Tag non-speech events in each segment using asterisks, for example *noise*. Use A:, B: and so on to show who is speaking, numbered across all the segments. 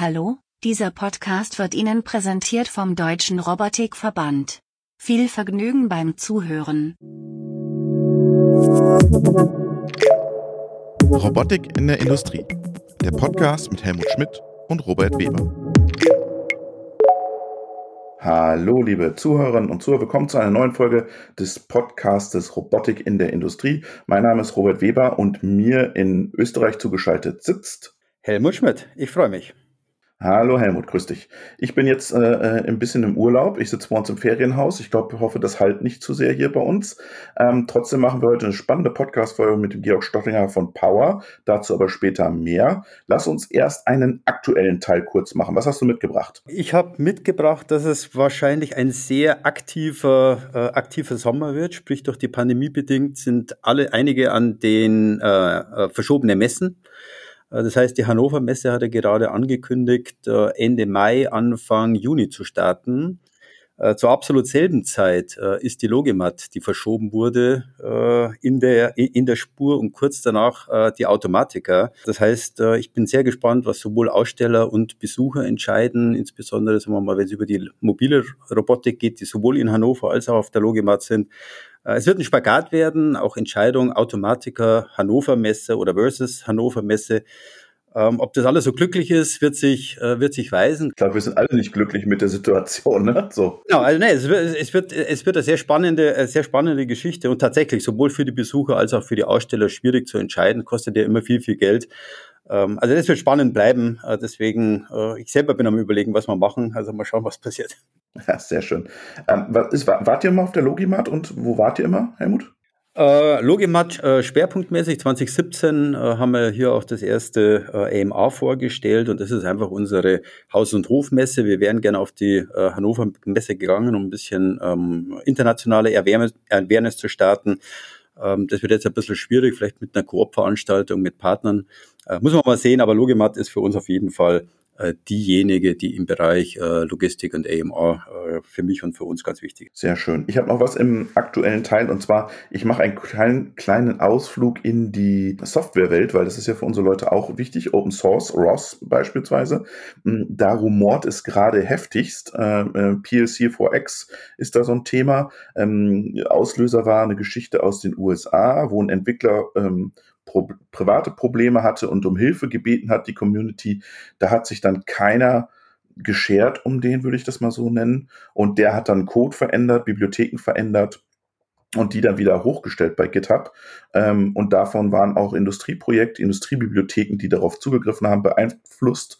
A: Hallo, dieser Podcast wird Ihnen präsentiert vom Deutschen Robotikverband. Viel Vergnügen beim Zuhören.
B: Robotik in der Industrie. Der Podcast mit Helmut Schmidt und Robert Weber. Hallo, liebe Zuhörerinnen und Zuhörer, willkommen zu einer neuen Folge des Podcastes Robotik in der Industrie. Mein Name ist Robert Weber und mir in Österreich zugeschaltet sitzt
C: Helmut Schmidt. Ich freue mich.
B: Hallo Helmut, grüß dich. Ich bin jetzt äh, äh, ein bisschen im Urlaub. Ich sitze bei uns im Ferienhaus. Ich glaube, hoffe, das halt nicht zu sehr hier bei uns. Ähm, trotzdem machen wir heute eine spannende Podcast-Folge mit dem Georg Stottinger von Power. Dazu aber später mehr. Lass uns erst einen aktuellen Teil kurz machen. Was hast du mitgebracht?
C: Ich habe mitgebracht, dass es wahrscheinlich ein sehr aktiver, äh, aktiver Sommer wird. Sprich, durch die Pandemie bedingt sind alle einige an den äh, äh verschobenen Messen. Äh, das heißt, die Hannover Messe hat ja gerade angekündigt, äh, Ende Mai, Anfang Juni zu starten. Äh, zur absolut selben Zeit ist die Logimat, die verschoben wurde, in der, in der Spur und kurz danach die Automatiker. Das heißt, ich bin sehr gespannt, was sowohl Aussteller und Besucher entscheiden, insbesondere, sagen wir mal, wenn es über die mobile Robotik geht, die sowohl in Hannover als auch auf der Logimat sind. Äh, es wird ein Spagat werden, auch Entscheidung Automatiker Hannover Messe oder versus Hannover Messe. Ähm, ob das alles so glücklich ist, wird sich, äh, wird sich weisen.
B: Ich glaube, wir sind alle nicht glücklich mit der Situation, ne? So.
C: Genau, also nee, es wird, es wird, es wird eine sehr spannende, eine sehr spannende Geschichte und tatsächlich sowohl für die Besucher als auch für die Aussteller schwierig zu entscheiden, kostet ja immer viel, viel Geld. Ähm, also das wird spannend bleiben. Äh, deswegen, äh, ich selber bin am überlegen, was wir machen. Also mal schauen, was passiert.
B: Ja, sehr schön. Ähm, ist, wart ihr immer auf der Logimat und wo wart ihr immer, Helmut?
C: Äh, Logimat äh, schwerpunktmäßig 2017 äh, haben wir hier auch das erste äh, AMA vorgestellt und das ist einfach unsere Haus- und Hofmesse. Wir wären gerne auf die äh, Hannover Messe gegangen, um ein bisschen ähm, internationale Awareness zu starten. Ähm, das wird jetzt ein bisschen schwierig, vielleicht mit einer Koop-Veranstaltung mit Partnern. Äh, muss man mal sehen, aber Logimat ist für uns auf jeden Fall äh, diejenige, die im Bereich äh, Logistik und AMR äh, für mich und für uns ganz wichtig
B: ist. Sehr schön. Ich habe noch was im aktuellen Teil und zwar, ich mache einen kleinen, kleinen Ausflug in die Softwarewelt, weil das ist ja für unsere Leute auch wichtig. Open Source, ROS beispielsweise. Hm, da rumort es gerade heftigst. PLC4X ist da so ein Thema. Ähm, Auslöser war eine Geschichte aus den USA, wo ein Entwickler ähm, pro private Probleme hatte und um Hilfe gebeten hat, die Community, da hat sich dann keiner geschert um den, würde ich das mal so nennen. Und der hat dann Code verändert, Bibliotheken verändert und die dann wieder hochgestellt bei GitHub. Ähm, und davon waren auch Industrieprojekte, Industriebibliotheken, die darauf zugegriffen haben, beeinflusst.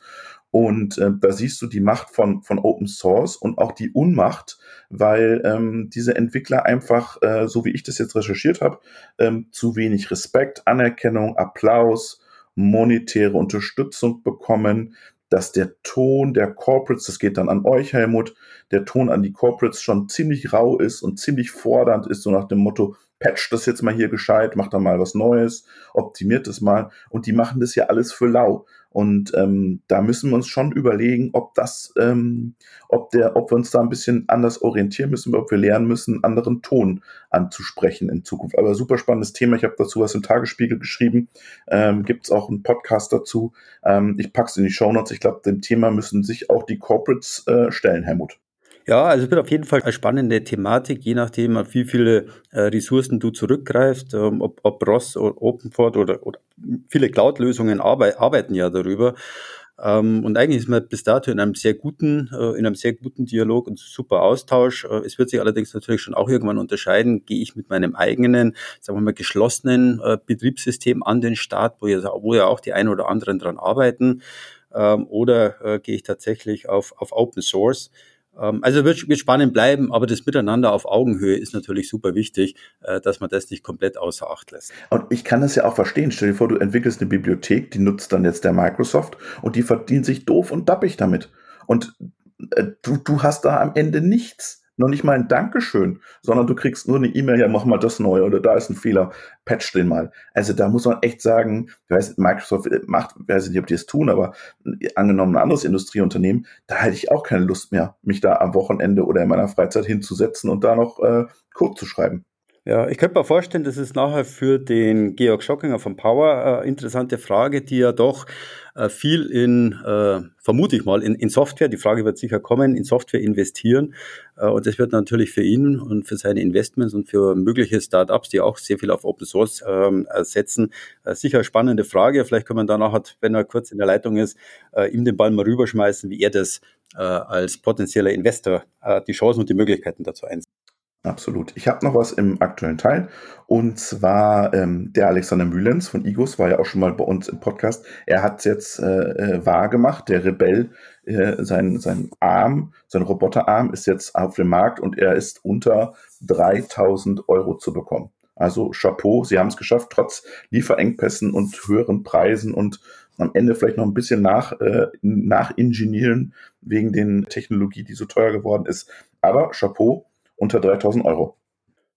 B: Und äh, da siehst du die Macht von, von Open Source und auch die Unmacht, weil ähm, diese Entwickler einfach, äh, so wie ich das jetzt recherchiert habe, ähm, zu wenig Respekt, Anerkennung, Applaus, monetäre Unterstützung bekommen, dass der Ton der Corporates, das geht dann an euch, Helmut, der Ton an die Corporates schon ziemlich rau ist und ziemlich fordernd ist, so nach dem Motto, patch das jetzt mal hier gescheit, macht da mal was Neues, optimiert es mal. Und die machen das ja alles für lau. Und ähm, da müssen wir uns schon überlegen, ob das, ähm, ob der, ob wir uns da ein bisschen anders orientieren müssen, ob wir lernen müssen, anderen Ton anzusprechen in Zukunft. Aber super spannendes Thema. Ich habe dazu was im Tagesspiegel geschrieben. Ähm, Gibt es auch einen Podcast dazu. Ähm, ich pack's in die Show Notes. Ich glaube, dem Thema müssen sich auch die Corporates äh, stellen, Helmut.
C: Ja, also es wird auf jeden Fall eine spannende Thematik, je nachdem, auf wie viele äh, Ressourcen du zurückgreifst, ähm, ob, ob ROS oder OpenFort oder, oder viele Cloud-Lösungen arbeit, arbeiten ja darüber. Ähm, und eigentlich ist man bis dato in einem sehr guten, äh, in einem sehr guten Dialog und super Austausch. Äh, es wird sich allerdings natürlich schon auch irgendwann unterscheiden, gehe ich mit meinem eigenen, sagen wir mal, geschlossenen äh, Betriebssystem an den Start, wo ja, wo ja auch die einen oder anderen dran arbeiten, ähm, oder äh, gehe ich tatsächlich auf, auf Open Source. Ähm, also wird, wird spannend bleiben, aber das Miteinander auf Augenhöhe ist natürlich super wichtig, äh, dass man das nicht komplett außer Acht lässt.
B: Und ich kann das ja auch verstehen. Stell dir vor, du entwickelst eine Bibliothek, die nutzt dann jetzt der Microsoft und die verdient sich doof und dappig damit. Und äh, du, du hast da am Ende nichts noch nicht mal ein Dankeschön, sondern du kriegst nur eine E-Mail, ja, mach mal das neu oder da ist ein Fehler, patch den mal. Also da muss man echt sagen, ich weiß, Microsoft macht, ich weiß nicht, ob die es tun, aber angenommen ein anderes Industrieunternehmen, da hätte ich auch keine Lust mehr, mich da am Wochenende oder in meiner Freizeit hinzusetzen und da noch äh, Code zu schreiben.
C: Ja, ich könnte mir vorstellen, das ist nachher für den Georg Schockinger von Power äh, interessante Frage, die ja doch äh, viel in, äh, vermute ich mal, in, in Software, die Frage wird sicher kommen, in Software investieren. Äh, und das wird natürlich für ihn und für seine Investments und für mögliche Startups, die auch sehr viel auf Open Source ähm, setzen, sicher eine spannende Frage. Vielleicht können wir danach, wenn er kurz in der Leitung ist, ihm den Ball mal rüberschmeißen, wie er das als potenzieller Investor die Chancen und die Möglichkeiten dazu einsetzt.
B: Absolut. Ich habe noch was im aktuellen Teil. Und zwar ähm, der Alexander Mühlens von Igos war ja auch schon mal bei uns im Podcast. Er hat es jetzt äh, äh, wahr gemacht. Der Rebell, äh, sein, sein Arm, sein Roboterarm ist jetzt auf dem Markt und er ist unter 3000 Euro zu bekommen. Also Chapeau, Sie haben es geschafft, trotz Lieferengpässen und höheren Preisen und am Ende vielleicht noch ein bisschen nach, äh, nachingenieren wegen den Technologie, die so teuer geworden ist. Aber Chapeau, unter 3000 Euro.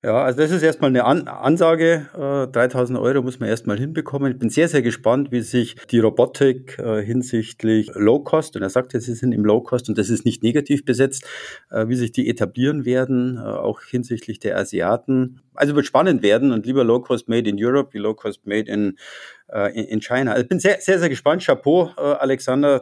C: Ja, also das ist erstmal eine An Ansage. Äh, 3000 Euro muss man erstmal hinbekommen. Ich bin sehr, sehr gespannt, wie sich die Robotik äh, hinsichtlich Low Cost, und er sagt ja, sie sind im Low Cost und das ist nicht negativ besetzt, äh, wie sich die etablieren werden, äh, auch hinsichtlich der Asiaten. Also wird spannend werden und lieber Low Cost Made in Europe wie Low Cost Made in, äh, in, in China. Also ich bin sehr, sehr, sehr gespannt. Chapeau, äh, Alexander,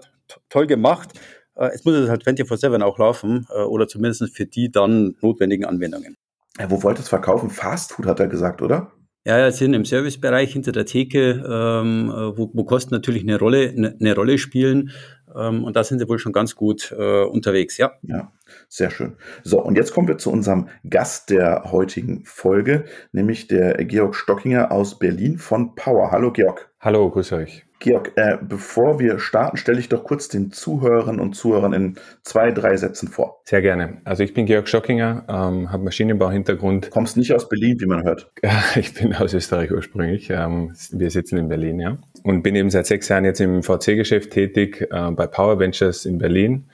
C: toll gemacht. Äh, es muss halt 24-7 auch laufen äh, oder zumindest für die dann notwendigen Anwendungen.
B: Ja, wo wollt ihr es verkaufen? Fast Food hat er gesagt, oder?
C: Ja, ja, sind im Servicebereich hinter der Theke, ähm, äh, wo, wo Kosten natürlich eine Rolle, eine, eine Rolle spielen. Ähm, und da sind sie wohl schon ganz gut äh, unterwegs, ja.
B: Ja, sehr schön. So, und jetzt kommen wir zu unserem Gast der heutigen Folge, nämlich der Georg Stockinger aus Berlin von Power. Hallo, Georg.
D: Hallo, grüß euch.
B: Georg, äh, bevor wir starten, stelle ich doch kurz den Zuhörern und Zuhörern in zwei, drei Sätzen vor.
D: Sehr gerne. Also ich bin Georg Schockinger, ähm, habe Maschinenbau-Hintergrund.
B: Kommst nicht aus Berlin, wie man hört. *laughs*
D: ich bin aus Österreich ursprünglich. Ähm, wir sitzen in Berlin, ja. Und bin eben seit sechs Jahren jetzt im VC-Geschäft tätig äh, bei Power Ventures in Berlin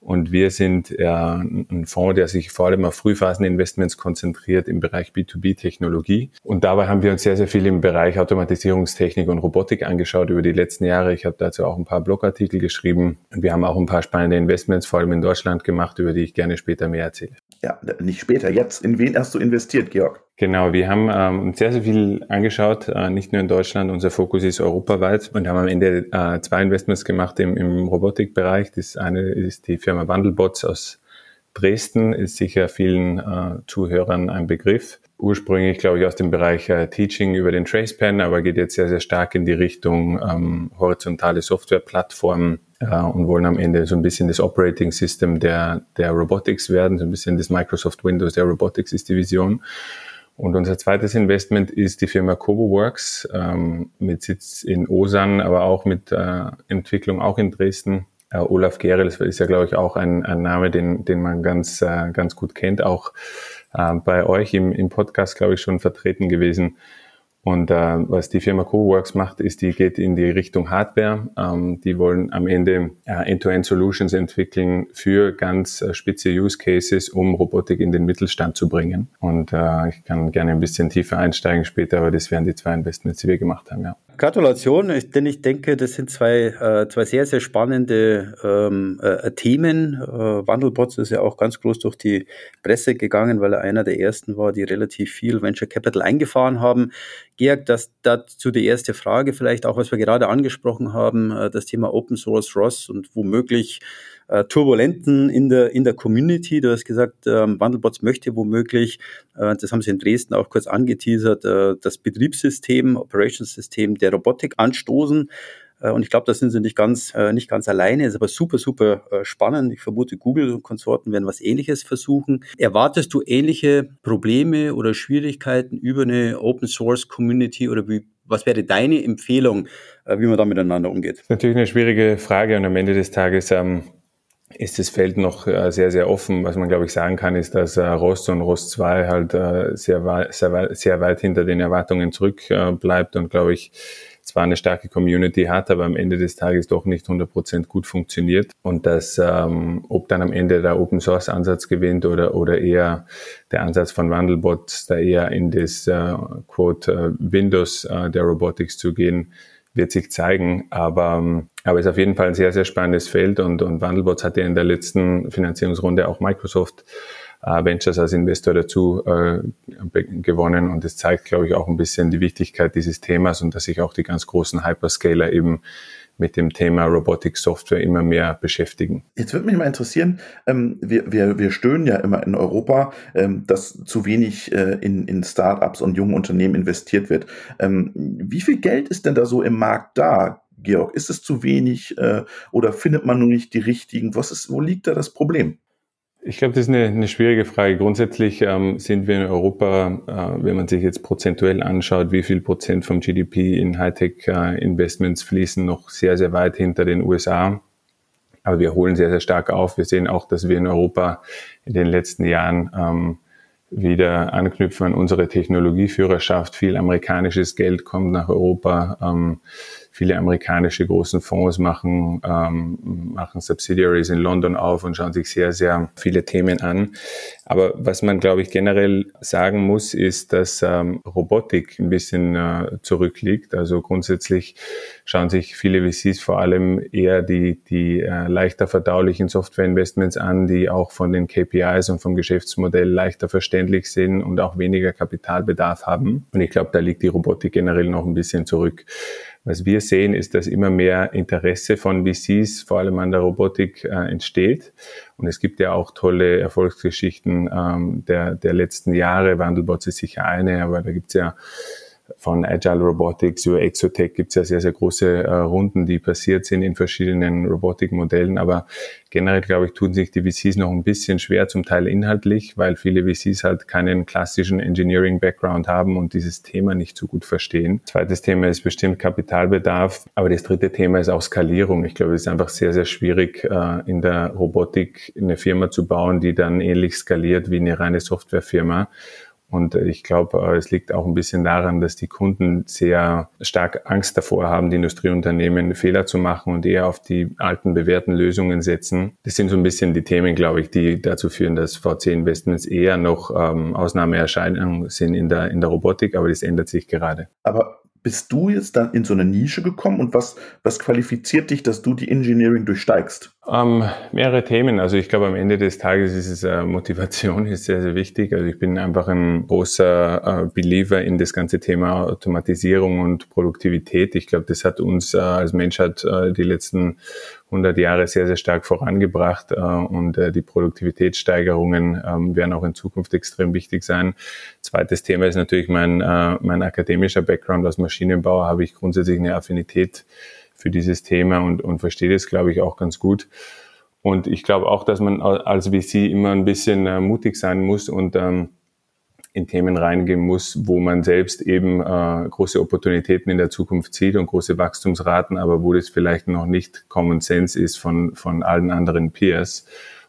D: und wir sind ein Fonds, der sich vor allem auf Frühphaseninvestments konzentriert im Bereich B2B-Technologie. Und dabei haben wir uns sehr, sehr viel im Bereich Automatisierungstechnik und Robotik angeschaut über die letzten Jahre. Ich habe dazu auch ein paar Blogartikel geschrieben. Und wir haben auch ein paar spannende Investments, vor allem in Deutschland, gemacht, über die ich gerne später mehr erzähle.
B: Ja, nicht später, jetzt. In wen hast du investiert, Georg?
D: Genau, wir haben ähm, sehr, sehr viel angeschaut, äh, nicht nur in Deutschland, unser Fokus ist europaweit und haben am Ende äh, zwei Investments gemacht im, im Robotikbereich. Das eine ist die Firma Wandelbots aus Dresden, ist sicher vielen äh, Zuhörern ein Begriff. Ursprünglich, glaube ich, aus dem Bereich äh, Teaching über den Tracepan, aber geht jetzt sehr, sehr stark in die Richtung ähm, horizontale Softwareplattformen äh, und wollen am Ende so ein bisschen das Operating System der, der Robotics werden, so ein bisschen das Microsoft Windows der Robotics ist die Vision. Und unser zweites Investment ist die Firma CoboWorks ähm, mit Sitz in Osan, aber auch mit äh, Entwicklung auch in Dresden. Äh, Olaf Gerel ist ja, glaube ich, auch ein, ein Name, den, den man ganz, äh, ganz gut kennt, auch äh, bei euch im, im Podcast, glaube ich, schon vertreten gewesen. Und äh, was die Firma CoWorks macht, ist, die geht in die Richtung Hardware. Ähm, die wollen am Ende äh, End-to-End-Solutions entwickeln für ganz äh, spitze Use Cases, um Robotik in den Mittelstand zu bringen. Und äh, ich kann gerne ein bisschen tiefer einsteigen später, aber das wären die zwei Investments, die wir gemacht haben, ja.
C: Gratulation, denn ich denke, das sind zwei, äh, zwei sehr, sehr spannende ähm, äh, Themen. Äh, Wandelbots ist ja auch ganz groß durch die Presse gegangen, weil er einer der ersten war, die relativ viel Venture Capital eingefahren haben. Georg, das dazu die erste Frage vielleicht auch, was wir gerade angesprochen haben, das Thema Open Source ROS und womöglich äh, Turbulenten in der, in der Community. Du hast gesagt, ähm, Wandelbots möchte womöglich, äh, das haben sie in Dresden auch kurz angeteasert, äh, das Betriebssystem, Operationssystem der Robotik anstoßen. Äh, und ich glaube, da sind sie nicht ganz, äh, nicht ganz alleine. Ist aber super, super äh, spannend. Ich vermute, Google und Konsorten werden was Ähnliches versuchen. Erwartest du ähnliche Probleme oder Schwierigkeiten über eine Open Source Community oder wie, was wäre deine Empfehlung, wie man da miteinander umgeht?
D: Natürlich eine schwierige Frage und am Ende des Tages ähm, ist das Feld noch äh, sehr, sehr offen. Was man, glaube ich, sagen kann, ist, dass äh, Rost und Rost 2 halt äh, sehr, sehr, sehr weit hinter den Erwartungen zurückbleibt und, glaube ich, zwar eine starke Community hat, aber am Ende des Tages doch nicht 100% gut funktioniert. Und dass, ähm, ob dann am Ende der Open Source Ansatz gewinnt oder, oder eher der Ansatz von Wandelbots, da eher in das Quote Windows der Robotics zu gehen, wird sich zeigen. Aber, ähm, aber es ist auf jeden Fall ein sehr, sehr spannendes Feld und, und Wandelbots hat ja in der letzten Finanzierungsrunde auch Microsoft äh, Ventures als Investor dazu äh, gewonnen und das zeigt, glaube ich, auch ein bisschen die Wichtigkeit dieses Themas und dass sich auch die ganz großen Hyperscaler eben mit dem Thema Robotic Software immer mehr beschäftigen.
B: Jetzt würde mich mal interessieren, ähm, wir, wir, wir stöhnen ja immer in Europa, ähm, dass zu wenig äh, in, in Startups und jungen Unternehmen investiert wird. Ähm, wie viel Geld ist denn da so im Markt da? Georg, ist es zu wenig äh, oder findet man nur nicht die richtigen? Was ist, wo liegt da das Problem?
D: Ich glaube, das ist eine, eine schwierige Frage. Grundsätzlich ähm, sind wir in Europa, äh, wenn man sich jetzt prozentuell anschaut, wie viel Prozent vom GDP in Hightech-Investments äh, fließen, noch sehr, sehr weit hinter den USA. Aber wir holen sehr, sehr stark auf. Wir sehen auch, dass wir in Europa in den letzten Jahren ähm, wieder anknüpfen an unsere Technologieführerschaft. Viel amerikanisches Geld kommt nach Europa. Ähm, viele amerikanische großen Fonds machen, ähm, machen Subsidiaries in London auf und schauen sich sehr, sehr viele Themen an. Aber was man, glaube ich, generell sagen muss, ist, dass ähm, Robotik ein bisschen äh, zurückliegt. Also grundsätzlich schauen sich viele VCs vor allem eher die, die äh, leichter verdaulichen Software-Investments an, die auch von den KPIs und vom Geschäftsmodell leichter verständlich sind und auch weniger Kapitalbedarf haben. Und ich glaube, da liegt die Robotik generell noch ein bisschen zurück. Was wir sehen, ist, dass immer mehr Interesse von VCs, vor allem an der Robotik, äh, entsteht. Und es gibt ja auch tolle Erfolgsgeschichten ähm, der, der letzten Jahre. Wandelbots ist sicher eine, aber da gibt es ja von Agile Robotics über Exotech gibt es ja sehr, sehr große äh, Runden, die passiert sind in verschiedenen Robotikmodellen. Aber generell, glaube ich, tun sich die VCs noch ein bisschen schwer, zum Teil inhaltlich, weil viele VCs halt keinen klassischen Engineering-Background haben und dieses Thema nicht so gut verstehen. Zweites Thema ist bestimmt Kapitalbedarf. Aber das dritte Thema ist auch Skalierung. Ich glaube, es ist einfach sehr, sehr schwierig, äh, in der Robotik eine Firma zu bauen, die dann ähnlich skaliert wie eine reine Softwarefirma. Und ich glaube, äh, es liegt auch ein bisschen daran, dass die Kunden sehr stark Angst davor haben, die Industrieunternehmen Fehler zu machen und eher auf die alten bewährten Lösungen setzen. Das sind so ein bisschen die Themen, glaube ich, die dazu führen, dass VC Investments eher noch ähm, Ausnahmeerscheinungen sind in der, in der Robotik, aber das ändert sich gerade.
B: Aber bist du jetzt dann in so eine Nische gekommen und was, was qualifiziert dich, dass du die Engineering durchsteigst?
D: Ähm, mehrere Themen. Also ich glaube, am Ende des Tages ist es äh, Motivation ist sehr, sehr wichtig. Also ich bin einfach ein großer äh, Believer in das ganze Thema Automatisierung und Produktivität. Ich glaube, das hat uns äh, als Menschheit äh, die letzten 100 Jahre sehr, sehr stark vorangebracht äh, und äh, die Produktivitätssteigerungen ähm, werden auch in Zukunft extrem wichtig sein. Zweites Thema ist natürlich mein, äh, mein akademischer Background als Maschinenbauer, habe ich grundsätzlich eine Affinität für dieses Thema und, und verstehe das, glaube ich, auch ganz gut. Und ich glaube auch, dass man als VC immer ein bisschen mutig sein muss und ähm, in Themen reingehen muss, wo man selbst eben äh, große Opportunitäten in der Zukunft sieht und große Wachstumsraten, aber wo das vielleicht noch nicht Common Sense ist von, von allen anderen Peers.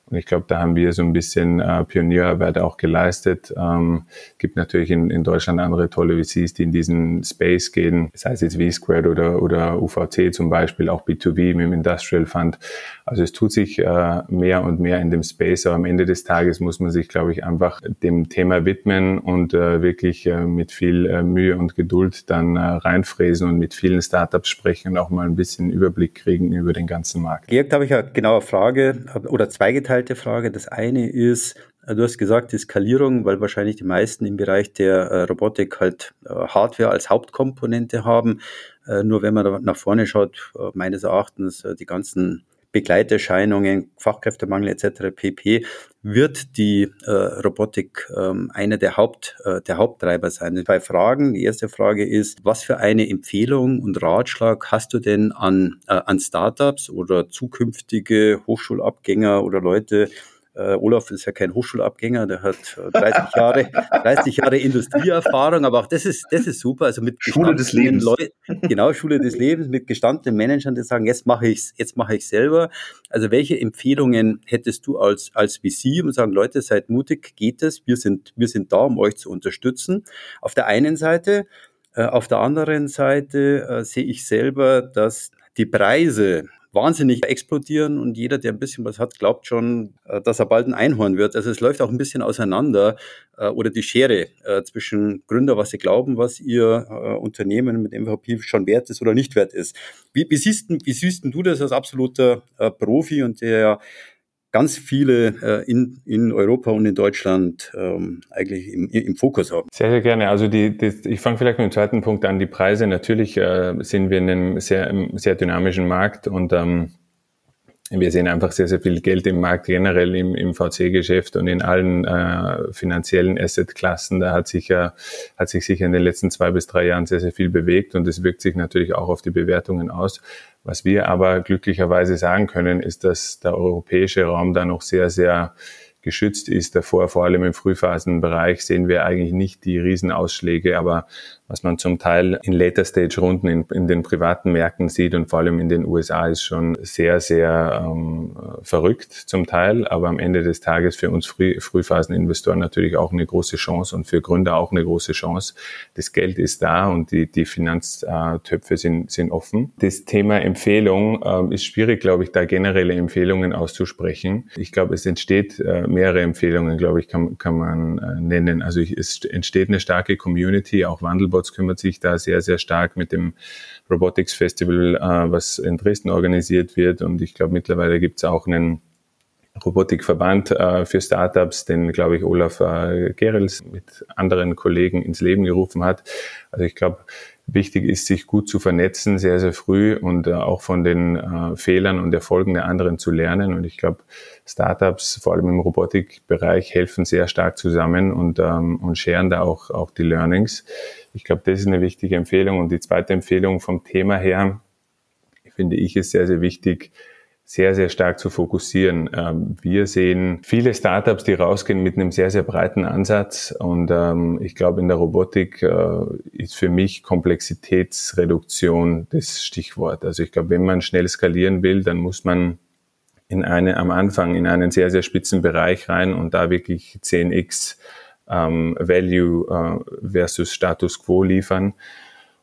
D: Und ich glaube, da haben wir so ein bisschen äh, Pionierarbeit auch geleistet. Ähm, gibt natürlich in, in Deutschland andere tolle VCs, die in diesen Space gehen, sei es jetzt V-Squared oder, oder UVC zum Beispiel, auch B2B mit dem Industrial Fund. Also es tut sich äh, mehr und mehr in dem Space, aber am Ende des Tages muss man sich, glaube ich, einfach dem Thema widmen und äh, wirklich äh, mit viel äh, Mühe und Geduld dann äh, reinfräsen und mit vielen Startups sprechen und auch mal ein bisschen Überblick kriegen über den ganzen Markt.
C: Da habe ich eine genaue Frage oder zweigeteilt zweigeteilte Frage. Das eine ist, äh, du hast gesagt, die Skalierung, weil wahrscheinlich die meisten im Bereich der äh, Robotik halt äh, Hardware als Hauptkomponente haben. Nur wenn man da nach vorne schaut, meines Erachtens die ganzen Begleiterscheinungen, Fachkräftemangel etc. pp. wird die äh, Robotik ähm, einer der, Haupt, äh, der Haupttreiber sein. Zwei Fragen. Die erste Frage ist, was für eine Empfehlung und Ratschlag hast du denn an, äh, an Startups oder zukünftige Hochschulabgänger oder Leute, äh, Olaf ist ja kein Hochschulabgänger, der hat 30 äh, Jahre, 30 Jahre Industrieerfahrung, aber auch das ist, das ist super. Also mit
B: Schule des Lebens.
C: Leuten, genau, Schule des Lebens, mit gestandenen Managern, die sagen, jetzt mache ich's, jetzt mache ich selber. Also welche Empfehlungen hättest du als, als VC, zu sagen, Leute, seid mutig, geht es, wir sind, wir sind da, um euch zu unterstützen. Auf der einen Seite, äh, auf der anderen Seite äh, sehe ich selber, dass die Preise wahnsinnig explodieren und jeder, der ein bisschen was hat, glaubt schon, äh, dass er bald ein Einhorn wird. Also es läuft auch ein bisschen auseinander äh, oder die Schere äh, zwischen Gründer, was sie glauben, was ihr Unternehmen mit MVP schon wert ist oder nicht wert ist. Wie, wie, siehst, wie siehst du das als absoluter Profi und der ganz viele äh, in, in Europa und in Deutschland ähm, eigentlich im, im Fokus haben.
D: Sehr, sehr gerne. Also die, die ich fange vielleicht mit dem zweiten Punkt an. Die Preise, natürlich äh, sind wir in einem sehr, sehr dynamischen Markt und ähm, wir sehen einfach sehr, sehr viel Geld im Markt generell im, im VC-Geschäft und in allen äh, finanziellen Asset-Klassen. Da hat sich ja, hat sich sicher in den letzten zwei bis drei Jahren sehr, sehr viel bewegt und das wirkt sich natürlich auch auf die Bewertungen aus. Was wir aber glücklicherweise sagen können, ist, dass der europäische Raum da noch sehr, sehr geschützt ist davor. Vor allem im Frühphasenbereich sehen wir eigentlich nicht die Riesenausschläge, aber was man zum Teil in Later-Stage-Runden in, in, den privaten Märkten sieht und vor allem in den USA ist schon sehr, sehr ähm, verrückt zum Teil, aber am Ende des Tages für uns Früh, Frühphaseninvestoren natürlich auch eine große Chance und für Gründer auch eine große Chance. Das Geld ist da und die, die Finanztöpfe sind, sind offen. Das Thema Empfehlung ähm, ist schwierig, glaube ich, da generelle Empfehlungen auszusprechen. Ich glaube, es entsteht äh, mehrere Empfehlungen, glaube ich, kann, kann man äh, nennen. Also es entsteht eine starke Community, auch Wandelbar Robots kümmert sich da sehr, sehr stark mit dem Robotics Festival, äh, was in Dresden organisiert wird. Und ich glaube, mittlerweile gibt es auch einen Robotikverband äh, für Startups, den, glaube ich, Olaf Gerels mit anderen Kollegen ins Leben gerufen hat. Also ich glaube, wichtig ist, sich gut zu vernetzen, sehr, sehr früh und auch von den äh, Fehlern und Erfolgen der anderen zu lernen. Und ich glaube, Startups, vor allem im Robotikbereich, helfen sehr stark zusammen und, ähm, und scheren da auch, auch die Learnings. Ich glaube, das ist eine wichtige Empfehlung. Und die zweite Empfehlung vom Thema her, finde ich, ist sehr, sehr wichtig, sehr, sehr stark zu fokussieren. Ähm, wir sehen viele Startups, die rausgehen mit einem sehr, sehr breiten Ansatz. Und ähm, ich glaube, in der Robotik äh, ist für mich Komplexitätsreduktion das Stichwort. Also ich glaube, wenn man schnell skalieren will, dann muss man in eine, am Anfang in einen sehr, sehr spitzen Bereich rein und da wirklich 10x ähm, Value äh, versus Status Quo liefern.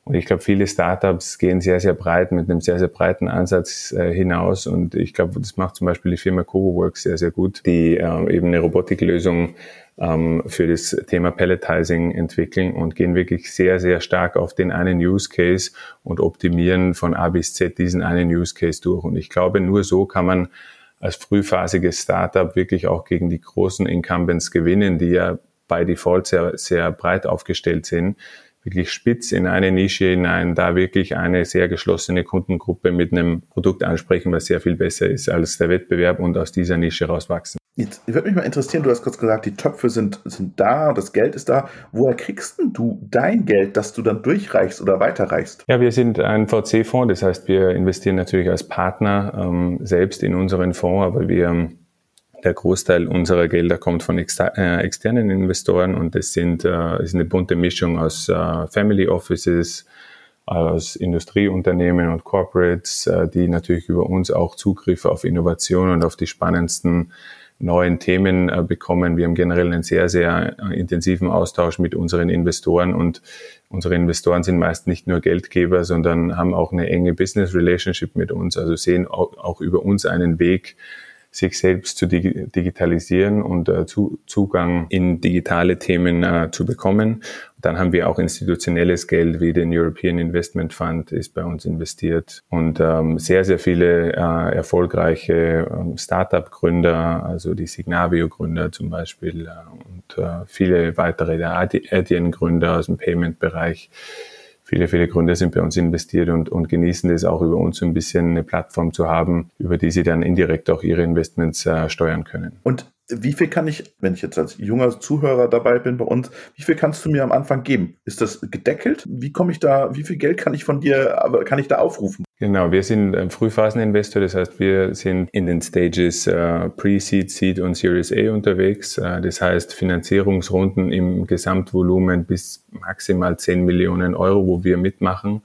D: Und ich glaube, viele Startups gehen sehr, sehr breit mit einem sehr, sehr breiten Ansatz äh, hinaus. Und ich glaube, das macht zum Beispiel die Firma CovoWorks sehr, sehr gut, die äh, eben eine Robotiklösung ähm, für das Thema Palletizing entwickeln und gehen wirklich sehr, sehr stark auf den einen Use Case und optimieren von A bis Z diesen einen Use Case durch. Und ich glaube, nur so kann man als frühphasiges Startup wirklich auch gegen die großen Incumbents gewinnen, die ja by Default sehr, sehr breit aufgestellt sind wirklich spitz in eine Nische hinein, da wirklich eine sehr geschlossene Kundengruppe mit einem Produkt ansprechen, was sehr viel besser ist als der Wettbewerb und aus dieser Nische rauswachsen.
B: Jetzt würde mich mal interessieren, du hast kurz gesagt, die Töpfe sind, sind da, das Geld ist da. Woher kriegst denn du dein Geld, das du dann durchreichst oder weiterreichst?
D: Ja, wir sind ein VC-Fonds, das heißt, wir investieren natürlich als Partner ähm, selbst in unseren Fonds, aber wir der Großteil unserer Gelder kommt von äh, externen Investoren und das sind, äh, ist eine bunte Mischung aus äh, Family Offices, aus Industrieunternehmen und Corporates, äh, die natürlich über uns auch Zugriff auf Innovation und auf die spannendsten neuen Themen äh, bekommen. Wir haben generell einen sehr, sehr äh, intensiven Austausch mit unseren Investoren und unsere Investoren sind meist nicht nur Geldgeber, sondern haben auch eine enge Business Relationship mit uns, also sehen auch, auch über uns einen Weg, sich selbst zu digitalisieren und äh, zu, Zugang in digitale Themen äh, zu bekommen. Dann haben wir auch institutionelles Geld wie den European Investment Fund ist bei uns investiert und ähm, sehr, sehr viele äh, erfolgreiche ähm, Startup-Gründer, also die Signavio-Gründer zum Beispiel äh, und äh, viele weitere der Adyen-Gründer aus dem Payment-Bereich viele, viele Gründer sind bei uns investiert und, und genießen es auch über uns ein bisschen eine Plattform zu haben, über die sie dann indirekt auch ihre Investments äh, steuern können.
B: Und wie viel kann ich, wenn ich jetzt als junger Zuhörer dabei bin bei uns, wie viel kannst du mir am Anfang geben? Ist das gedeckelt? Wie komme ich da, wie viel Geld kann ich von dir, kann ich da aufrufen?
D: Genau, wir sind ein Frühphaseninvestor, das heißt, wir sind in den Stages äh, Pre-Seed, Seed und Series A unterwegs. Äh, das heißt, Finanzierungsrunden im Gesamtvolumen bis maximal 10 Millionen Euro, wo wir mitmachen.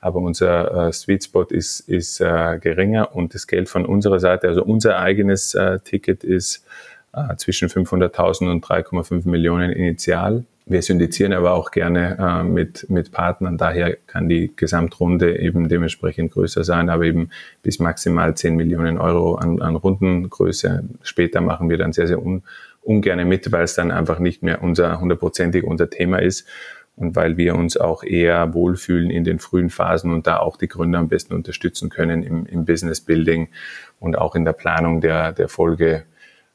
D: Aber unser äh, Sweet Spot ist, ist äh, geringer und das Geld von unserer Seite, also unser eigenes äh, Ticket ist äh, zwischen 500.000 und 3,5 Millionen initial. Wir syndizieren aber auch gerne äh, mit, mit Partnern. Daher kann die Gesamtrunde eben dementsprechend größer sein, aber eben bis maximal 10 Millionen Euro an, an Rundengröße. Später machen wir dann sehr, sehr un, ungern mit, weil es dann einfach nicht mehr unser hundertprozentig unser Thema ist und weil wir uns auch eher wohlfühlen in den frühen Phasen und da auch die Gründer am besten unterstützen können im, im Business Building und auch in der Planung der, der Folge,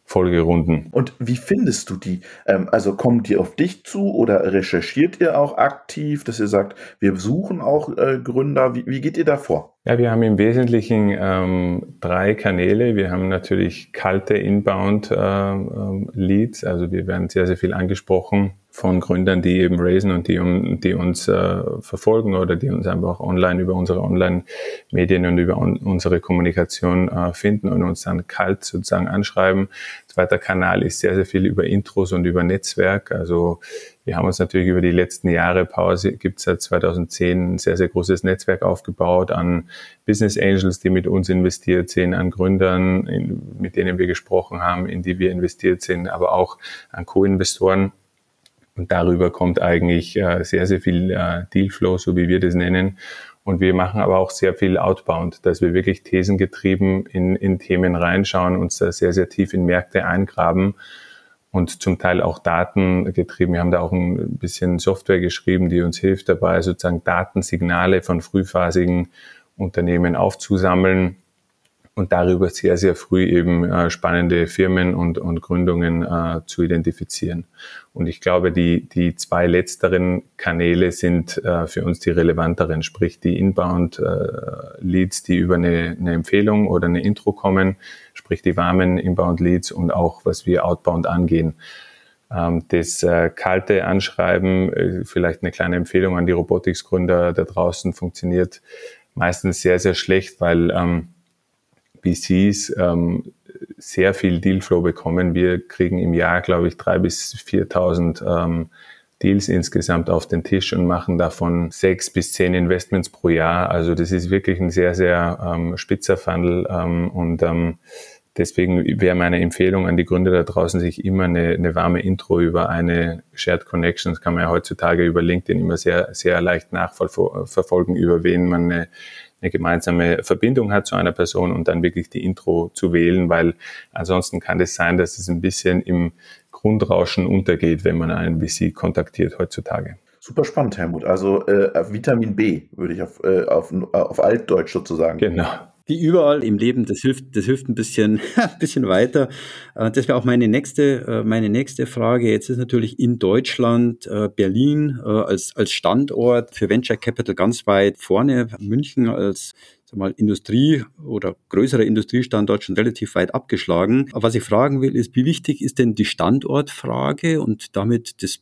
D: Folgerunden.
B: Und wie findest du die? Ähm, also kommen die auf dich zu oder recherchiert ihr auch aktiv, dass ihr sagt, wir suchen auch äh, Gründer? Wie, wie, geht ihr da vor?
D: Ja, wir haben im Wesentlichen ähm, drei Kanäle. Wir haben natürlich kalte Inbound-Leads, äh, also wir werden sehr, sehr viel angesprochen von Gründern, die eben raisen und die, die uns äh, verfolgen oder die uns einfach online über unsere Online-Medien und über un unsere Kommunikation äh, finden und uns dann kalt sozusagen anschreiben. Zweiter Kanal ist sehr, sehr viel über Intros und über Netzwerk. Also wir haben uns natürlich über die letzten Jahre, Pause gibt es seit 2010 ein sehr, sehr großes Netzwerk aufgebaut an Business Angels, die mit uns investiert sind, an Gründern, in, mit denen wir gesprochen haben, in die wir investiert sind, aber auch an Co-Investoren und darüber kommt eigentlich äh, sehr, sehr viel äh, Dealflow, so wie wir das nennen. Und wir machen aber auch sehr viel Outbound, dass wir wirklich thesengetrieben in, in Themen reinschauen, uns da sehr, sehr tief in Märkte eingraben und zum Teil auch Daten getrieben. Wir haben da auch ein bisschen Software geschrieben, die uns hilft dabei, sozusagen Datensignale von frühphasigen Unternehmen aufzusammeln und darüber sehr, sehr früh eben äh, spannende Firmen und, und Gründungen äh, zu identifizieren. Und ich glaube, die, die zwei letzteren Kanäle sind äh, für uns die relevanteren, sprich die Inbound-Leads, äh, die über eine, eine Empfehlung oder eine Intro kommen, sprich die warmen Inbound-Leads und auch, was wir Outbound angehen. Ähm, das äh, kalte Anschreiben, äh, vielleicht eine kleine Empfehlung an die Robotics-Gründer da draußen, funktioniert meistens sehr, sehr schlecht, weil ähm, VCs ähm, sehr viel Dealflow bekommen. Wir kriegen im Jahr, glaube ich, drei bis 4.000 ähm, Deals insgesamt auf den Tisch und machen davon sechs bis zehn Investments pro Jahr. Also das ist wirklich ein sehr, sehr ähm, spitzer Funnel ähm, und ähm, deswegen wäre meine Empfehlung an die Gründer da draußen, sich immer eine, eine warme Intro über eine Shared Connection, das kann man ja heutzutage über LinkedIn immer sehr, sehr leicht nachverfolgen, über wen man eine eine gemeinsame Verbindung hat zu einer Person und dann wirklich die Intro zu wählen, weil ansonsten kann es sein, dass es ein bisschen im Grundrauschen untergeht, wenn man einen VC kontaktiert heutzutage.
B: Super spannend, Helmut. Also äh, Vitamin B würde ich auf, äh, auf, auf Altdeutsch sozusagen.
C: Genau wie überall im Leben, das hilft, das hilft ein bisschen, *laughs* ein bisschen weiter. Äh, das wäre auch meine nächste, äh, meine nächste Frage. Jetzt ist natürlich in Deutschland äh, Berlin als, als Standort für Venture Capital ganz weit vorne, München als sag mal, Industrie oder größerer Industriestandort schon relativ weit abgeschlagen. Aber was ich fragen will, ist, wie wichtig ist denn die Standortfrage und damit das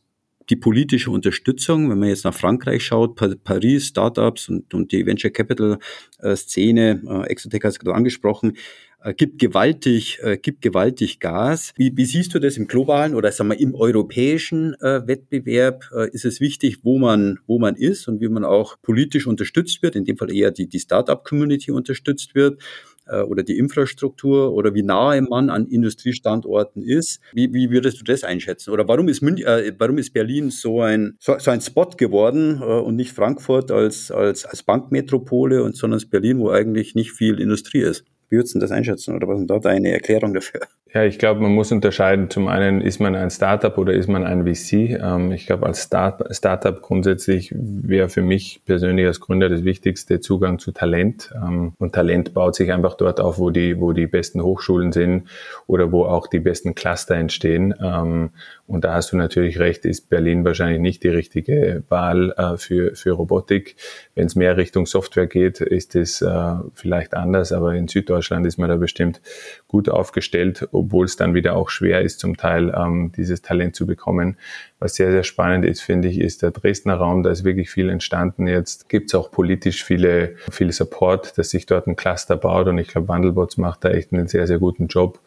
C: die politische Unterstützung, wenn man jetzt nach Frankreich schaut, Paris, Startups und, und die Venture Capital äh, Szene, äh, Exotech hast du gerade angesprochen, äh, gibt gewaltig, äh, gibt gewaltig Gas. Wie, wie siehst du das im globalen oder sagen wir im europäischen äh, Wettbewerb? Äh, ist es wichtig, wo man, wo man ist und wie man auch politisch unterstützt wird, in dem Fall eher die, die Startup-Community unterstützt wird? Äh, oder die Infrastruktur oder wie nahe man an Industriestandorten ist. Wie, wie würdest du das einschätzen? Oder warum ist, Münch, äh, warum ist Berlin so ein, so, so ein Spot geworden äh, und nicht Frankfurt als, als, als Bankmetropole, und sondern Berlin, wo eigentlich nicht viel Industrie ist? Wie würdest du das einschätzen oder was ist da deine Erklärung dafür?
D: Ja, ich glaube, man muss unterscheiden. Zum einen, ist man ein Startup oder ist man ein VC? Ähm, ich glaube, als Start Startup grundsätzlich wäre für mich persönlich als Gründer das Wichtigste Zugang zu Talent. Ähm, und Talent baut sich einfach dort auf, wo die, wo die besten Hochschulen sind oder wo auch die besten Cluster entstehen. Ähm, und da hast du natürlich recht, ist Berlin wahrscheinlich nicht die richtige Wahl äh, für, für Robotik. Wenn es mehr Richtung Software geht, ist es äh, vielleicht anders, aber in Süddeutschland ist man da bestimmt gut aufgestellt, obwohl es dann wieder auch schwer ist, zum Teil ähm, dieses Talent zu bekommen. Was sehr, sehr spannend ist, finde ich, ist der Dresdner Raum. Da ist wirklich viel entstanden. Jetzt gibt es auch politisch viele, viel Support, dass sich dort ein Cluster baut und ich glaube, Wandelbots macht da echt einen sehr, sehr guten Job.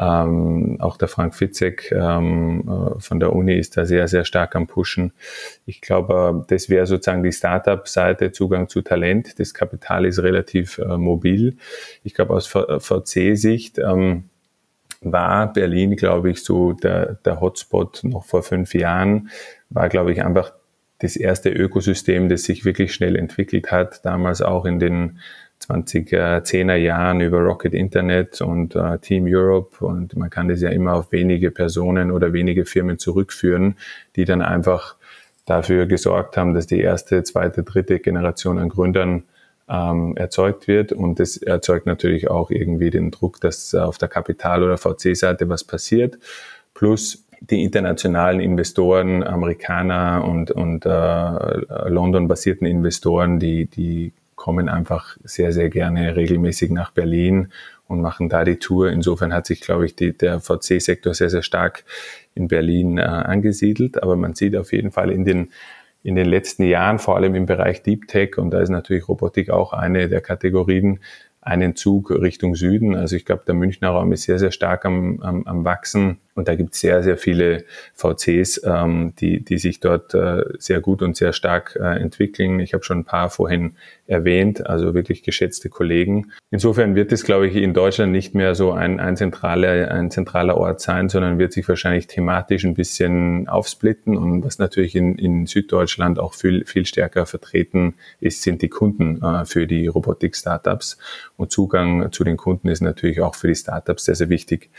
D: Ähm, auch der Frank Fitzek ähm, äh, von der Uni ist da sehr, sehr stark am Pushen. Ich glaube, das wäre sozusagen die Startup-Seite, Zugang zu Talent. Das Kapital ist relativ äh, mobil. Ich glaube, aus VC-Sicht ähm, war Berlin, glaube ich, so der, der Hotspot noch vor fünf Jahren, war, glaube ich, einfach das erste Ökosystem, das sich wirklich schnell entwickelt hat, damals auch in den 2010er Jahren über Rocket Internet und äh, Team Europe. Und man kann das ja immer auf wenige Personen oder wenige Firmen zurückführen, die dann einfach dafür gesorgt haben, dass die erste, zweite, dritte Generation an Gründern ähm, erzeugt wird. Und das erzeugt natürlich auch irgendwie den Druck, dass auf der Kapital- oder VC-Seite was passiert. Plus die internationalen Investoren, Amerikaner und, und äh, London-basierten Investoren, die, die kommen einfach sehr, sehr gerne regelmäßig nach Berlin und machen da die Tour. Insofern hat sich, glaube ich, die, der VC-Sektor sehr, sehr stark in Berlin äh, angesiedelt. Aber man sieht auf jeden Fall in den in den letzten Jahren, vor allem im Bereich Deep Tech, und da ist natürlich Robotik auch eine der Kategorien, einen Zug Richtung Süden. Also ich glaube, der Münchner Raum ist sehr, sehr stark am, am, am Wachsen. Und da gibt es sehr, sehr viele VCs, ähm, die, die sich dort äh, sehr gut und sehr stark äh, entwickeln. Ich habe schon ein paar vorhin erwähnt, also wirklich geschätzte Kollegen. Insofern wird es, glaube ich, in Deutschland nicht mehr so ein, ein, zentraler, ein zentraler Ort sein, sondern wird sich wahrscheinlich thematisch ein bisschen aufsplitten. Und was natürlich in, in Süddeutschland auch viel, viel stärker vertreten ist, sind die Kunden äh, für die Robotik-Startups. Und Zugang zu den Kunden ist natürlich auch für die Startups sehr, sehr wichtig.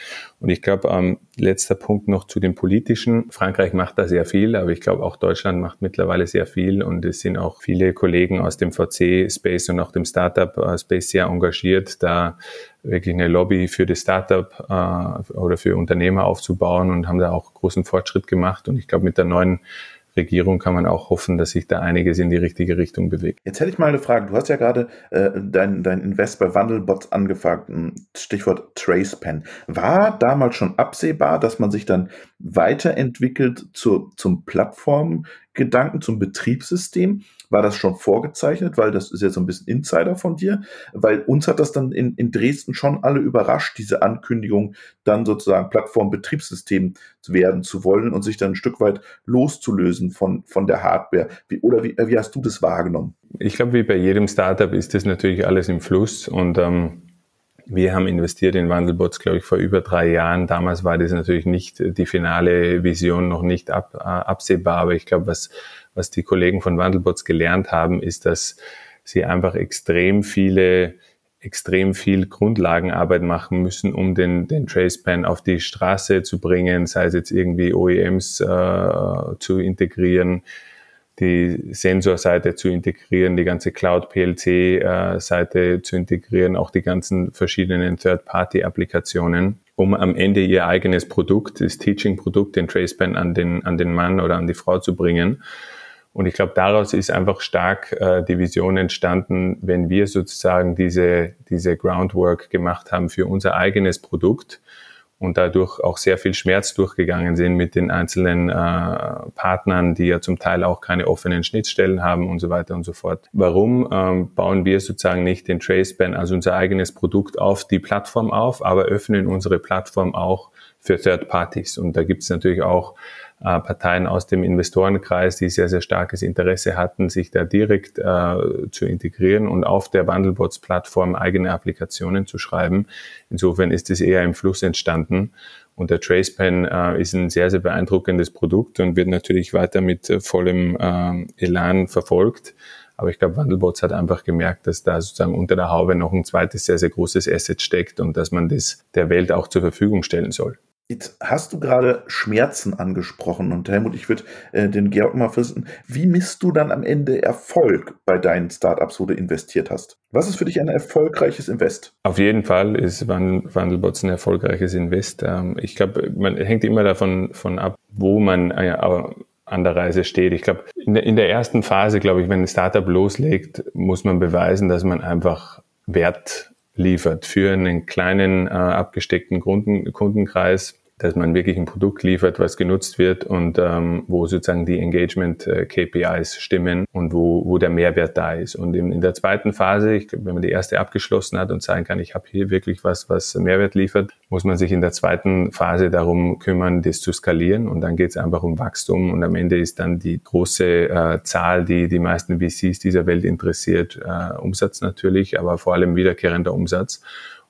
D: Und ich glaube, ähm, letzter Punkt noch zu den politischen. Frankreich macht da sehr viel, aber ich glaube auch Deutschland macht mittlerweile sehr viel und es sind auch viele Kollegen aus dem VC-Space und auch dem Startup-Space sehr engagiert, da wirklich eine Lobby für das Startup äh, oder für Unternehmer aufzubauen und haben da auch großen Fortschritt gemacht. Und ich glaube, mit der neuen Regierung kann man auch hoffen, dass sich da einiges in die richtige Richtung bewegt.
B: Jetzt hätte ich mal eine Frage. Du hast ja gerade äh, dein, dein Invest bei Wandelbots angefangen, Stichwort TracePen. War damals schon absehbar, dass man sich dann weiterentwickelt zur, zum Plattformgedanken, zum Betriebssystem? War das schon vorgezeichnet? Weil das ist jetzt so ein bisschen Insider von dir. Weil uns hat das dann in, in Dresden schon alle überrascht, diese Ankündigung, dann sozusagen Plattform-Betriebssystem werden zu wollen und sich dann ein Stück weit loszulösen von, von der Hardware. Wie, oder wie, wie hast du das wahrgenommen?
D: Ich glaube, wie bei jedem Startup ist das natürlich alles im Fluss und ähm wir haben investiert in Wandelbots, glaube ich, vor über drei Jahren. Damals war das natürlich nicht die finale Vision, noch nicht ab, äh, absehbar. Aber ich glaube, was, was die Kollegen von Wandelbots gelernt haben, ist, dass sie einfach extrem viele extrem viel Grundlagenarbeit machen müssen, um den, den Tracepan auf die Straße zu bringen, sei es jetzt irgendwie OEMs äh, zu integrieren, die Sensorseite zu integrieren, die ganze Cloud-PLC-Seite äh, zu integrieren, auch die ganzen verschiedenen Third-Party-Applikationen, um am Ende ihr eigenes Produkt, das Teaching-Produkt, den Tracepan an den, an den Mann oder an die Frau zu bringen. Und ich glaube, daraus ist einfach stark äh, die Vision entstanden, wenn wir sozusagen diese, diese Groundwork gemacht haben für unser eigenes Produkt, und dadurch auch sehr viel Schmerz durchgegangen sind mit den einzelnen äh, Partnern, die ja zum Teil auch keine offenen Schnittstellen haben und so weiter und so fort. Warum ähm, bauen wir sozusagen nicht den Traceban als unser eigenes Produkt auf die Plattform auf, aber öffnen unsere Plattform auch für Third Parties? Und da gibt es natürlich auch Parteien aus dem Investorenkreis, die sehr, sehr starkes Interesse hatten, sich da direkt äh, zu integrieren und auf der Bundlebots-Plattform eigene Applikationen zu schreiben. Insofern ist es eher im Fluss entstanden. Und der TracePen äh, ist ein sehr, sehr beeindruckendes Produkt und wird natürlich weiter mit äh, vollem äh, Elan verfolgt. Aber ich glaube, Wandelbots hat einfach gemerkt, dass da sozusagen unter der Haube noch ein zweites sehr, sehr großes Asset steckt und dass man das der Welt auch zur Verfügung stellen soll.
B: Jetzt hast du gerade Schmerzen angesprochen und Helmut, ich würde äh, den Georg mal wissen, wie misst du dann am Ende Erfolg bei deinen Startups, wo du investiert hast? Was ist für dich ein erfolgreiches Invest?
D: Auf jeden Fall ist Wandelbots ein erfolgreiches Invest. Ähm, ich glaube, man hängt immer davon von ab, wo man äh, an der Reise steht. Ich glaube, in der, in der ersten Phase, glaube ich, wenn ein Startup loslegt, muss man beweisen, dass man einfach Wert liefert für einen kleinen äh, abgesteckten Kunden, Kundenkreis, dass man wirklich ein Produkt liefert, was genutzt wird und ähm, wo sozusagen die Engagement-KPIs stimmen und wo, wo der Mehrwert da ist. Und in, in der zweiten Phase, ich glaube, wenn man die erste abgeschlossen hat und sagen kann, ich habe hier wirklich was, was Mehrwert liefert, muss man sich in der zweiten Phase darum kümmern, das zu skalieren. Und dann geht es einfach um Wachstum und am Ende ist dann die große äh, Zahl, die die meisten VCs dieser Welt interessiert, äh, Umsatz natürlich, aber vor allem wiederkehrender Umsatz.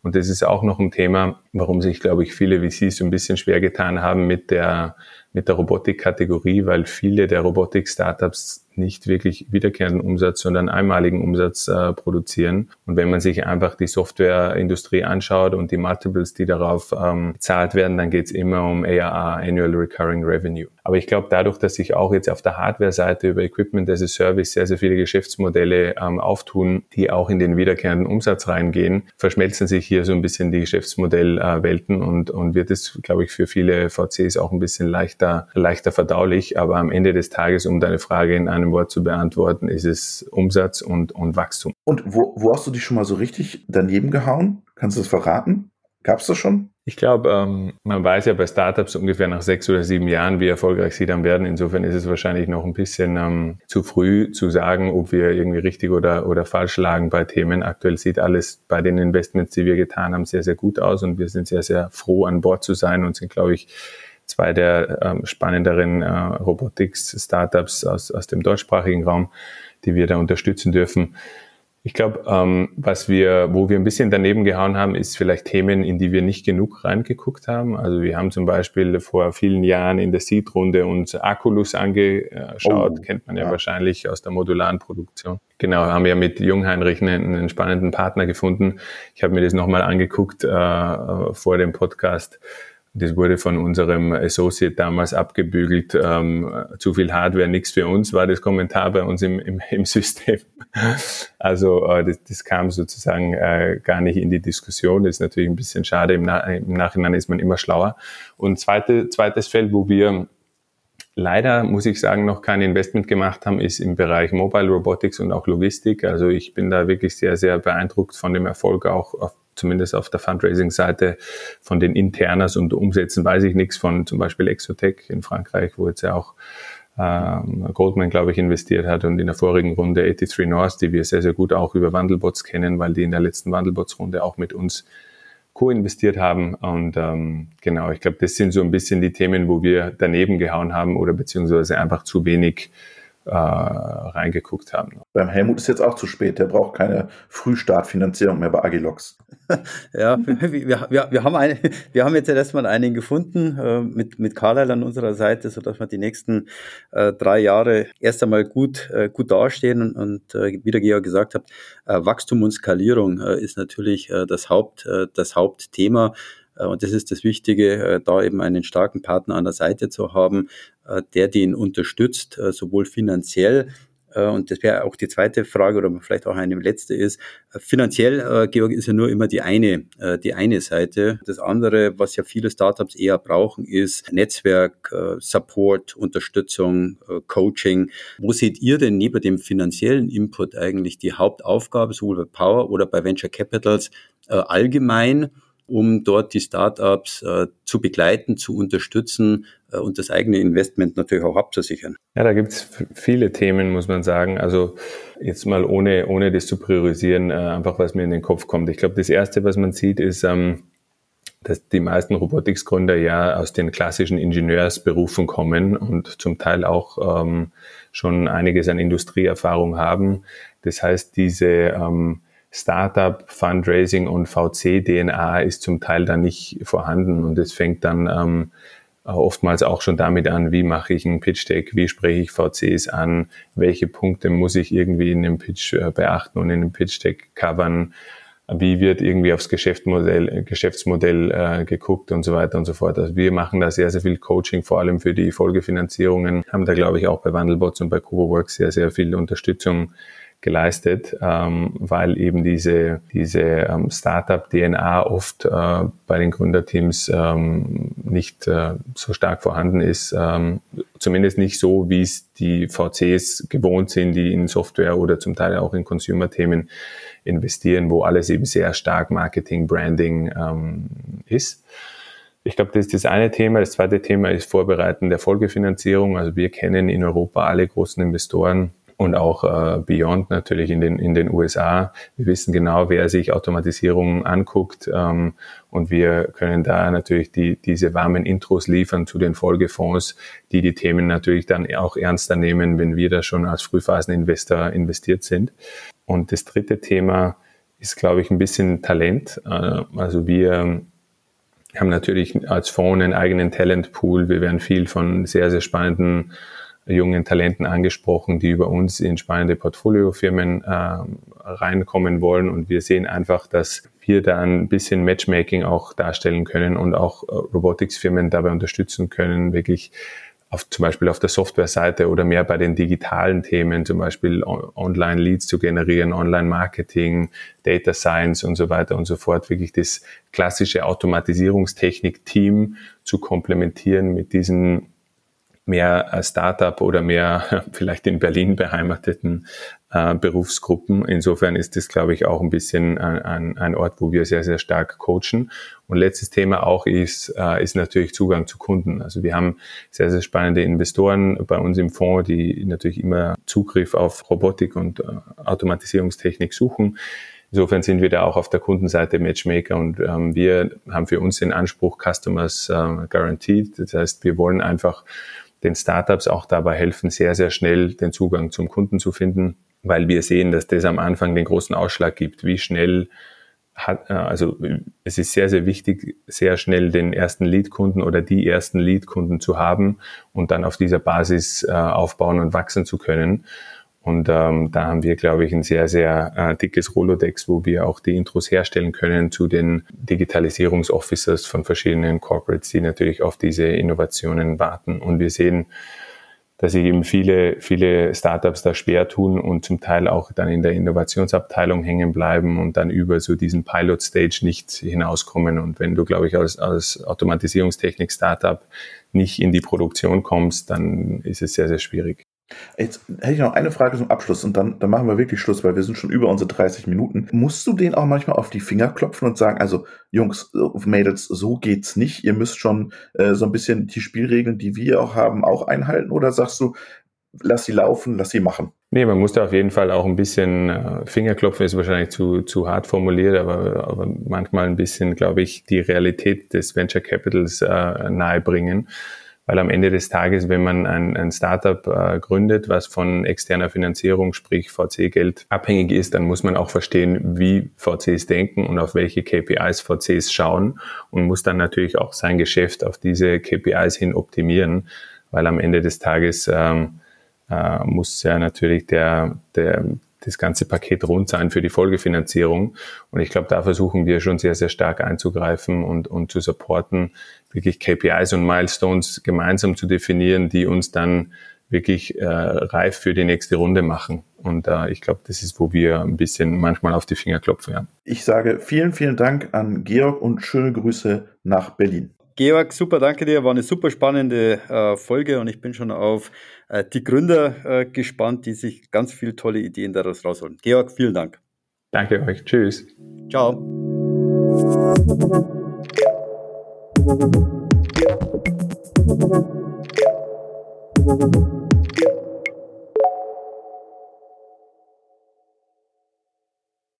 D: Und das ist auch noch ein Thema, warum sich, glaube ich, viele VCs so ein bisschen schwer getan haben mit der, mit der Robotik-Kategorie, weil viele der Robotik-Startups nicht wirklich wiederkehrenden Umsatz, sondern einmaligen Umsatz äh, produzieren. Und wenn man sich einfach die Softwareindustrie anschaut und die Multiples, die darauf ähm, bezahlt werden, dann geht es immer um ARR, Annual Recurring Revenue. Aber ich glaube, dadurch, dass sich auch jetzt auf der Hardware-Seite über Equipment as a Service sehr, sehr viele Geschäftsmodelle ähm, auftun, die auch in den wiederkehrenden Umsatz reingehen, verschmelzen sich hier so ein bisschen die Geschäftsmodellwelten äh, und, und wird es, glaube ich, für viele VCs auch ein bisschen leichter, leichter verdaulich. Aber am Ende des Tages, um deine Frage in einem Wort zu beantworten, ist es Umsatz und, und Wachstum.
B: Und wo, wo hast du dich schon mal so richtig daneben gehauen? Kannst du das verraten? Gab es das schon?
D: Ich glaube, ähm, man weiß ja bei Startups ungefähr nach sechs oder sieben Jahren, wie erfolgreich sie dann werden. Insofern ist es wahrscheinlich noch ein bisschen ähm, zu früh zu sagen, ob wir irgendwie richtig oder, oder falsch lagen bei Themen. Aktuell sieht alles bei den Investments, die wir getan haben, sehr, sehr gut aus und wir sind sehr, sehr froh, an Bord zu sein und sind, glaube ich, zwei der ähm, spannenderen äh, Robotics-Startups aus, aus dem deutschsprachigen Raum, die wir da unterstützen dürfen. Ich glaube, ähm, was wir, wo wir ein bisschen daneben gehauen haben, ist vielleicht Themen, in die wir nicht genug reingeguckt haben. Also wir haben zum Beispiel vor vielen Jahren in der Seed-Runde uns Aculus angeschaut, oh, kennt man ja, ja, wahrscheinlich aus der modularen Produktion. Genau, haben ja mit Jungheinrich einen, einen spannenden Partner gefunden. Ich habe mir das nochmal angeguckt äh, vor dem Podcast das wurde von unserem Associate damals abgebügelt. Ähm, zu viel Hardware, nichts für uns, war das Kommentar bei uns im, im, im System. *laughs* Also äh, das, das kam sozusagen äh, gar nicht in die Diskussion. Das ist natürlich ein bisschen schade. Im, Na im Nachhinein ist man immer schlauer. Und zweite, zweites Feld, wo wir leider, muss ich sagen, noch kein Investment gemacht haben, ist im Bereich Mobile Robotics und auch Logistik. Also ich bin da wirklich sehr, sehr beeindruckt von dem Erfolg auch auf zumindest auf der Fundraising-Seite von den Internas und Umsätzen weiß ich nichts von zum Beispiel Exotech in Frankreich, wo jetzt ja auch ähm, Goldman, glaube ich, investiert hat und in der vorigen Runde 83 North, die wir sehr, sehr gut auch über Wandelbots kennen, weil die in der letzten Wandelbots-Runde auch mit uns co-investiert haben. Und ähm, genau, ich glaube, das sind so ein bisschen die Themen, wo wir daneben gehauen haben oder beziehungsweise einfach zu wenig äh, reingeguckt haben.
B: Beim Helmut ist jetzt auch zu spät. Der braucht keine Frühstartfinanzierung mehr bei Agilox. *laughs*
C: ja, wir, wir, wir, haben eine, wir haben jetzt erstmal einen gefunden äh, mit, mit Carlyle an unserer Seite, sodass wir die nächsten äh, drei Jahre erst einmal gut, äh, gut dastehen. Und, und äh, wie der Georg gesagt hat, äh, Wachstum und Skalierung äh, ist natürlich äh, das, Haupt, äh, das Hauptthema. Äh, und das ist das Wichtige, äh, da eben einen starken Partner an der Seite zu haben, äh, der den unterstützt, sowohl finanziell, und das wäre auch die zweite Frage oder vielleicht auch eine letzte ist, finanziell, Georg, ist ja nur immer die eine, die eine Seite. Das andere, was ja viele Startups eher brauchen, ist Netzwerk, Support, Unterstützung, Coaching. Wo seht ihr denn neben dem finanziellen Input eigentlich die Hauptaufgabe, sowohl bei Power oder bei Venture Capitals allgemein? Um dort die Startups äh, zu begleiten, zu unterstützen äh, und das eigene Investment natürlich auch abzusichern.
D: Ja, da gibt es viele Themen, muss man sagen. Also jetzt mal ohne, ohne das zu priorisieren, äh, einfach was mir in den Kopf kommt. Ich glaube, das Erste, was man sieht, ist, ähm, dass die meisten Robotics-Gründer ja aus den klassischen Ingenieursberufen kommen und zum Teil auch ähm, schon einiges an Industrieerfahrung haben. Das heißt, diese ähm, Startup, Fundraising und VC-DNA ist zum Teil dann nicht vorhanden. Und es fängt dann ähm, oftmals auch schon damit an, wie mache ich einen Pitch Deck, wie spreche ich VCs an, welche Punkte muss ich irgendwie in dem Pitch äh, beachten und in dem Pitch Deck covern, wie wird irgendwie aufs Geschäftsmodell, Geschäftsmodell äh, geguckt und so weiter und so fort. Also wir machen da sehr, sehr viel Coaching, vor allem für die Folgefinanzierungen, haben da glaube ich auch bei Wandelbots und bei CovoWorks sehr, sehr viel Unterstützung geleistet, ähm, weil eben diese, diese ähm, Startup-DNA oft äh, bei den Gründerteams ähm, nicht äh, so stark vorhanden ist, ähm, zumindest nicht so, wie es die VCs gewohnt sind, die in Software oder zum Teil auch in Consumer-Themen investieren, wo alles eben sehr stark Marketing, Branding ähm, ist. Ich glaube, das ist das eine Thema. Das zweite Thema ist Vorbereiten der Folgefinanzierung. Also wir kennen in Europa alle großen Investoren, und auch äh, Beyond natürlich in den, in den USA. Wir wissen genau, wer sich Automatisierung anguckt ähm, und wir können da natürlich die, diese warmen Intros liefern zu den Folgefonds, die die Themen natürlich dann auch ernster nehmen, wenn wir da schon als Frühphaseninvestor investiert sind. Und das dritte Thema ist, glaube ich, ein bisschen Talent. Äh, also wir haben natürlich als Fonds einen eigenen Talentpool. Wir werden viel von sehr, sehr spannenden jungen Talenten angesprochen, die über uns in spannende Portfoliofirmen äh, reinkommen wollen. Und wir sehen einfach, dass wir da ein bisschen Matchmaking auch darstellen können und auch äh, Robotics-Firmen dabei unterstützen können, wirklich auf, zum Beispiel auf der Software-Seite oder mehr bei den digitalen Themen, zum Beispiel Online-Leads zu generieren, Online-Marketing, Data Science und so weiter und so fort, wirklich das klassische Automatisierungstechnik-Team zu komplementieren mit diesen mehr äh, Startup oder mehr *laughs* vielleicht in Berlin beheimateten äh, Berufsgruppen. Insofern ist das, glaube ich, auch ein bisschen ein, ein, Ort, wo wir sehr, sehr stark coachen. Und letztes Thema auch ist, äh, ist natürlich Zugang zu Kunden. Also wir haben sehr, sehr spannende Investoren bei uns im Fonds, die natürlich immer Zugriff auf Robotik und äh, Automatisierungstechnik suchen. Insofern sind wir da auch auf der Kundenseite Matchmaker und ähm, wir haben für uns den Anspruch Customers äh, Guaranteed. Das heißt, wir wollen einfach den Startups auch dabei helfen, sehr, sehr schnell den Zugang zum Kunden zu finden, weil wir sehen, dass das am Anfang den großen Ausschlag gibt, wie schnell hat, äh, also es ist sehr, sehr wichtig, sehr schnell den ersten Lead-Kunden oder die ersten Lead-Kunden zu haben und dann auf dieser Basis äh, aufbauen und wachsen zu können. Und ähm, da haben wir, glaube ich, ein sehr, sehr äh, dickes Rolodex, wo wir auch die Intros herstellen können zu den Digitalisierungsofficers von verschiedenen Corporates, die natürlich auf diese Innovationen warten. Und wir sehen, dass sich eben viele, viele Startups da schwer tun und zum Teil auch dann in der Innovationsabteilung hängen bleiben und dann über so diesen Pilot Stage nicht hinauskommen. Und wenn du, glaube ich, als, als Automatisierungstechnik-Startup nicht in die Produktion kommst, dann ist es sehr, sehr schwierig.
B: Jetzt hätte ich noch eine Frage zum Abschluss und dann, dann machen wir wirklich Schluss, weil wir sind schon über unsere 30 Minuten. Musst du denen auch manchmal auf die Finger klopfen und sagen, also Jungs, Mädels, so geht's nicht. Ihr müsst schon äh, so ein bisschen die Spielregeln, die wir auch haben, auch einhalten? Oder sagst du, lass sie laufen, lass sie machen?
D: Nee, man muss da auf jeden Fall auch ein bisschen äh, Fingerklopfen, ist wahrscheinlich zu, zu hart formuliert, aber, aber manchmal ein bisschen, glaube ich, die Realität des Venture Capitals äh, nahebringen weil am Ende des Tages, wenn man ein, ein Startup äh, gründet, was von externer Finanzierung, sprich VC-Geld abhängig ist, dann muss man auch verstehen, wie VCs denken und auf welche KPIs VCs schauen und muss dann natürlich auch sein Geschäft auf diese KPIs hin optimieren, weil am Ende des Tages ähm, äh, muss ja natürlich der, der, das ganze Paket rund sein für die Folgefinanzierung. Und ich glaube, da versuchen wir schon sehr, sehr stark einzugreifen und, und zu supporten, wirklich KPIs und Milestones gemeinsam zu definieren, die uns dann wirklich äh, reif für die nächste Runde machen. Und äh, ich glaube, das ist, wo wir ein bisschen manchmal auf die Finger klopfen. Ja.
B: Ich sage vielen, vielen Dank an Georg und schöne Grüße nach Berlin.
C: Georg, super, danke dir. War eine super spannende äh, Folge und ich bin schon auf äh, die Gründer äh, gespannt, die sich ganz viele tolle Ideen daraus rausholen. Georg, vielen Dank.
D: Danke euch. Tschüss.
C: Ciao.